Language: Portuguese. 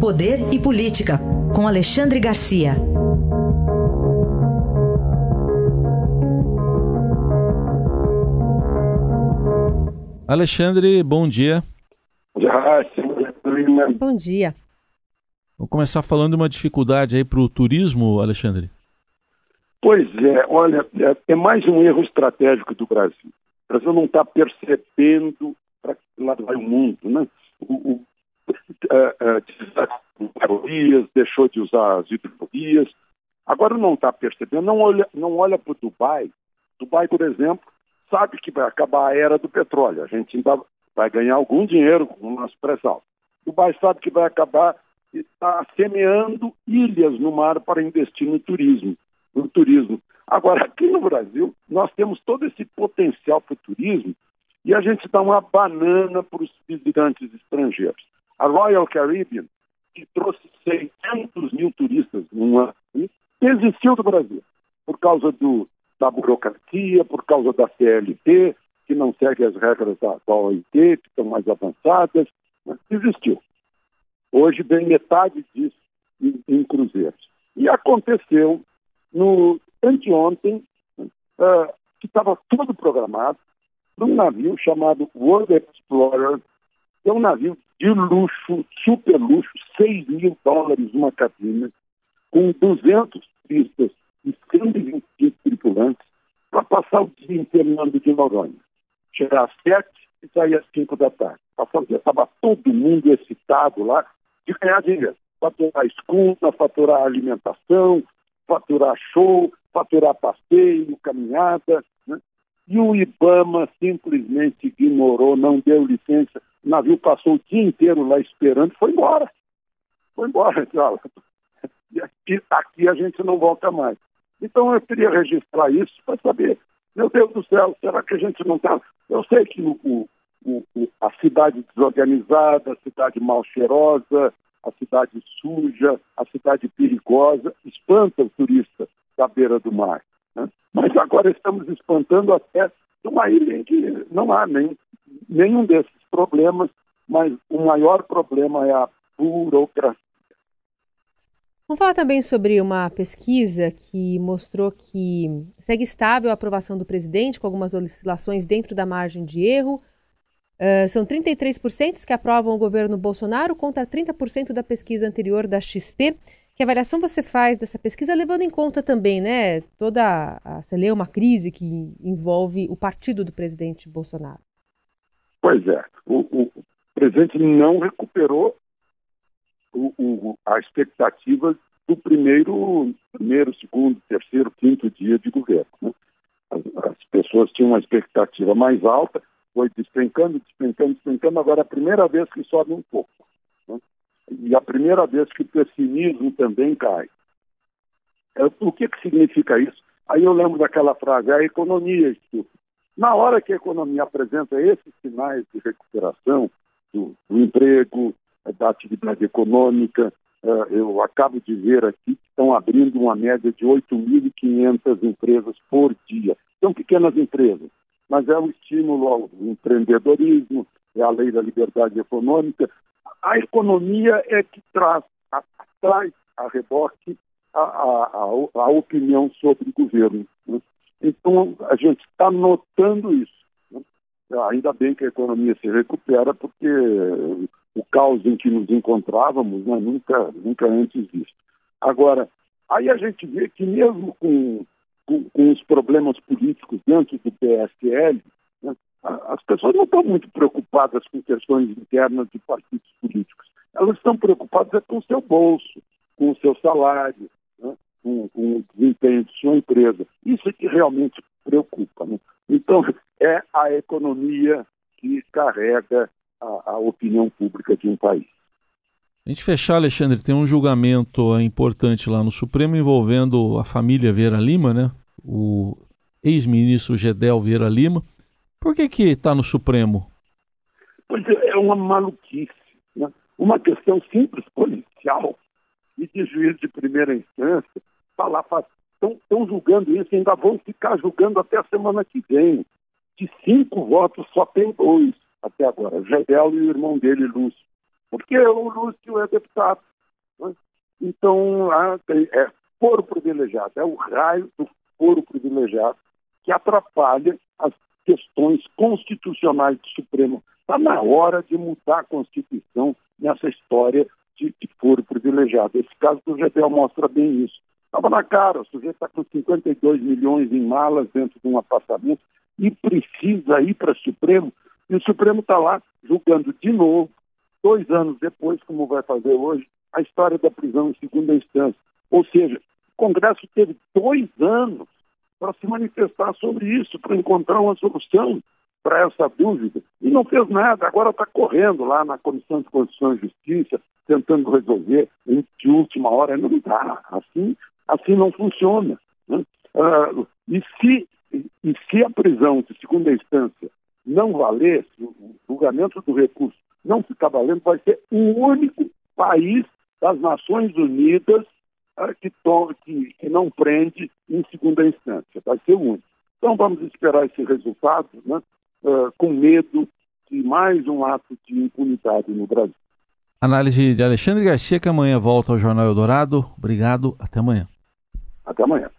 Poder e Política, com Alexandre Garcia. Alexandre, bom dia. Bom dia. Vamos começar falando de uma dificuldade aí para o turismo, Alexandre. Pois é, olha, é, é, mais um erro estratégico do Brasil. O Brasil não está percebendo para que lado vai o mundo, né? O, o, uh, deixou de usar as hidrovias, agora não está percebendo, não olha, não olha para Dubai. Dubai, por exemplo, sabe que vai acabar a era do petróleo, a gente ainda vai ganhar algum dinheiro com o nosso pré-sal. Dubai sabe que vai acabar e está semeando ilhas no mar para investir no turismo. No turismo. Agora, aqui no Brasil, nós temos todo esse potencial para o turismo e a gente dá uma banana para os visitantes estrangeiros. A Royal Caribbean, que trouxe 600 mil turistas num ano, desistiu do Brasil por causa do, da burocracia, por causa da CLT, que não segue as regras da, da OIT, que estão mais avançadas, né? desistiu. Hoje vem metade disso em, em cruzeiros. E aconteceu no anteontem, uh, que estava tudo programado, num navio chamado World Explorer, é um navio de luxo, super luxo, 6 mil dólares uma cabine, com 200 turistas e 125 tripulantes, para passar o dia inteiro de Noronha. Chegar às 7 e sair às 5 da tarde. Passar o dia, estava todo mundo excitado lá de ganhar dinheiro. Faturar escuta, faturar alimentação, faturar show, faturar passeio, caminhada. Né? E o Ibama simplesmente ignorou, não deu licença. O navio passou o dia inteiro lá esperando e foi embora. Foi embora. E aqui, aqui a gente não volta mais. Então eu queria registrar isso para saber, meu Deus do céu, será que a gente não está. Eu sei que o, o, a cidade desorganizada, a cidade mal cheirosa, a cidade suja, a cidade perigosa, espanta o turista da beira do mar. Né? Mas agora estamos espantando até uma ilha em que não há nem, nenhum desses problemas, mas o maior problema é a burocracia. Vamos falar também sobre uma pesquisa que mostrou que segue estável a aprovação do presidente, com algumas oscilações dentro da margem de erro. Uh, são 33% que aprovam o governo Bolsonaro contra 30% da pesquisa anterior da XP. Que avaliação você faz dessa pesquisa, levando em conta também, né, toda a, você lê uma crise que envolve o partido do presidente Bolsonaro? Pois é, o, o presidente não recuperou o, o, a expectativa do primeiro, primeiro, segundo, terceiro, quinto dia de governo. Né? As, as, pessoas tinham uma expectativa mais alta, foi despencando, despencando, despencando, agora é a primeira vez que sobe um pouco. Né? E a primeira vez que o pessimismo também cai. É, o que, que significa isso? Aí eu lembro daquela frase, a economia estuda. Na hora que a economia apresenta esses sinais de recuperação do, do emprego, da atividade econômica, uh, eu acabo de ver aqui que estão abrindo uma média de 8.500 empresas por dia. São pequenas empresas, mas é um estímulo ao empreendedorismo, é a lei da liberdade econômica. A economia é que traz, traz a reboque a, a, a, a opinião sobre o governo. Então, a gente está notando isso. Né? Ainda bem que a economia se recupera, porque o caos em que nos encontrávamos né, nunca, nunca antes visto. Agora, aí a gente vê que mesmo com, com, com os problemas políticos dentro do PSL, né, as pessoas não estão muito preocupadas com questões internas de partidos políticos. Elas estão preocupadas é com o seu bolso, com o seu salário, com, com, o desempenho de sua empresa. Isso é que realmente preocupa. Né? Então, é a economia que carrega a, a opinião pública de um país. A gente fechar, Alexandre, tem um julgamento importante lá no Supremo envolvendo a família Vieira Lima, né? O ex-ministro Gedel Vieira Lima. Por que que está no Supremo? Pois é, é uma maluquice, né? Uma questão simples policial e de juiz de primeira instância falar, estão julgando isso ainda vão ficar julgando até a semana que vem. De cinco votos, só tem dois até agora, Gedel e o irmão dele, Lúcio. porque o Lúcio é deputado. Né? Então, é foro privilegiado, é o raio do foro privilegiado que atrapalha as questões constitucionais do Supremo. Está na hora de mudar a Constituição nessa história de, de foro privilegiado. Esse caso do GPL mostra bem isso. Estava na cara, o sujeito está com 52 milhões em malas dentro de um apartamento e precisa ir para o Supremo, e o Supremo está lá julgando de novo, dois anos depois, como vai fazer hoje, a história da prisão em segunda instância. Ou seja, o Congresso teve dois anos para se manifestar sobre isso, para encontrar uma solução para essa dúvida, e não fez nada. Agora está correndo lá na Comissão de Constituição e Justiça, tentando resolver de última hora. Não dá. Assim, assim não funciona. Né? Uh, e, se, e se a prisão de segunda instância não valer, se o julgamento do recurso não ficar valendo, vai ser o único país das Nações Unidas uh, que, to, que, que não prende em segunda instância. Vai ser o único. Então vamos esperar esse resultado, né? Uh, com medo de mais um ato de impunidade no Brasil. Análise de Alexandre Garcia, que amanhã volta ao Jornal Eldorado. Obrigado, até amanhã. Até amanhã.